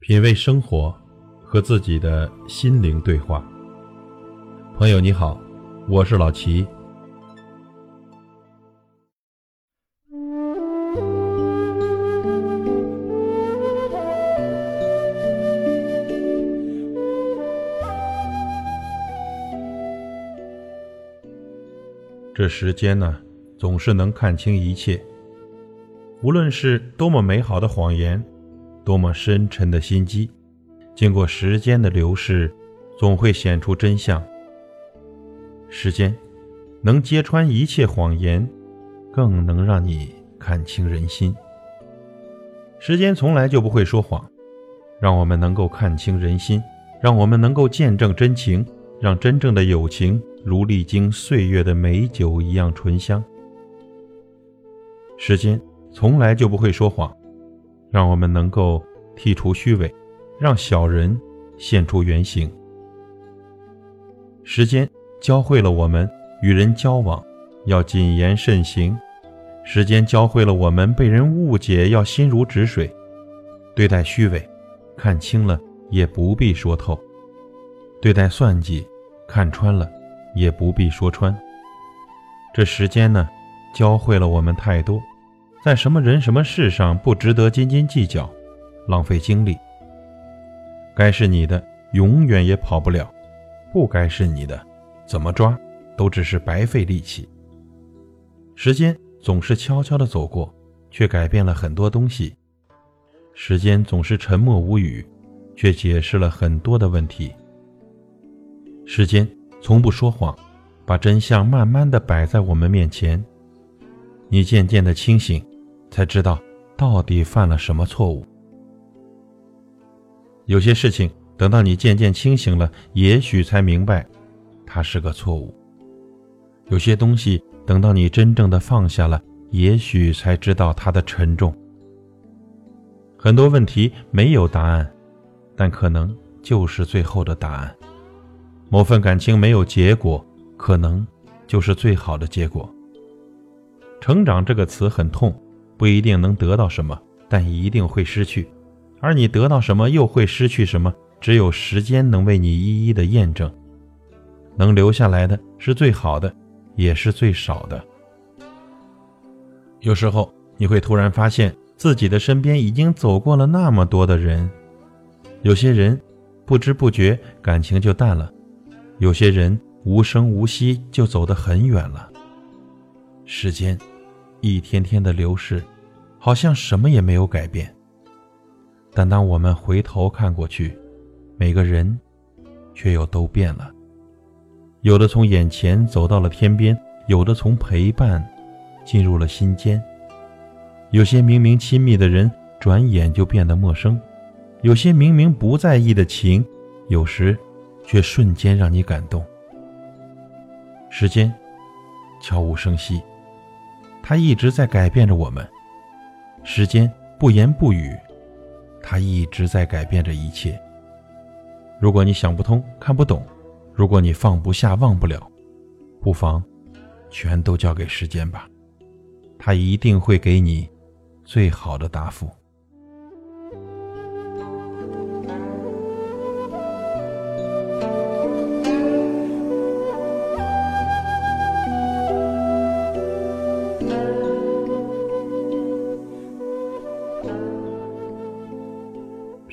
品味生活，和自己的心灵对话。朋友你好，我是老齐。这时间呢，总是能看清一切。无论是多么美好的谎言。多么深沉的心机，经过时间的流逝，总会显出真相。时间能揭穿一切谎言，更能让你看清人心。时间从来就不会说谎，让我们能够看清人心，让我们能够见证真情，让真正的友情如历经岁月的美酒一样醇香。时间从来就不会说谎。让我们能够剔除虚伪，让小人现出原形。时间教会了我们与人交往要谨言慎行，时间教会了我们被人误解要心如止水。对待虚伪，看清了也不必说透；对待算计，看穿了也不必说穿。这时间呢，教会了我们太多。在什么人、什么事上不值得斤斤计较、浪费精力？该是你的，永远也跑不了；不该是你的，怎么抓都只是白费力气。时间总是悄悄地走过，却改变了很多东西；时间总是沉默无语，却解释了很多的问题。时间从不说谎，把真相慢慢地摆在我们面前。你渐渐的清醒。才知道到底犯了什么错误。有些事情等到你渐渐清醒了，也许才明白，它是个错误。有些东西等到你真正的放下了，也许才知道它的沉重。很多问题没有答案，但可能就是最后的答案。某份感情没有结果，可能就是最好的结果。成长这个词很痛。不一定能得到什么，但一定会失去；而你得到什么，又会失去什么，只有时间能为你一一的验证。能留下来的是最好的，也是最少的。有时候你会突然发现，自己的身边已经走过了那么多的人，有些人不知不觉感情就淡了，有些人无声无息就走得很远了。时间。一天天的流逝，好像什么也没有改变。但当我们回头看过去，每个人却又都变了。有的从眼前走到了天边，有的从陪伴进入了心间。有些明明亲密的人，转眼就变得陌生；有些明明不在意的情，有时却瞬间让你感动。时间悄无声息。它一直在改变着我们，时间不言不语，它一直在改变着一切。如果你想不通、看不懂，如果你放不下、忘不了，不妨全都交给时间吧，它一定会给你最好的答复。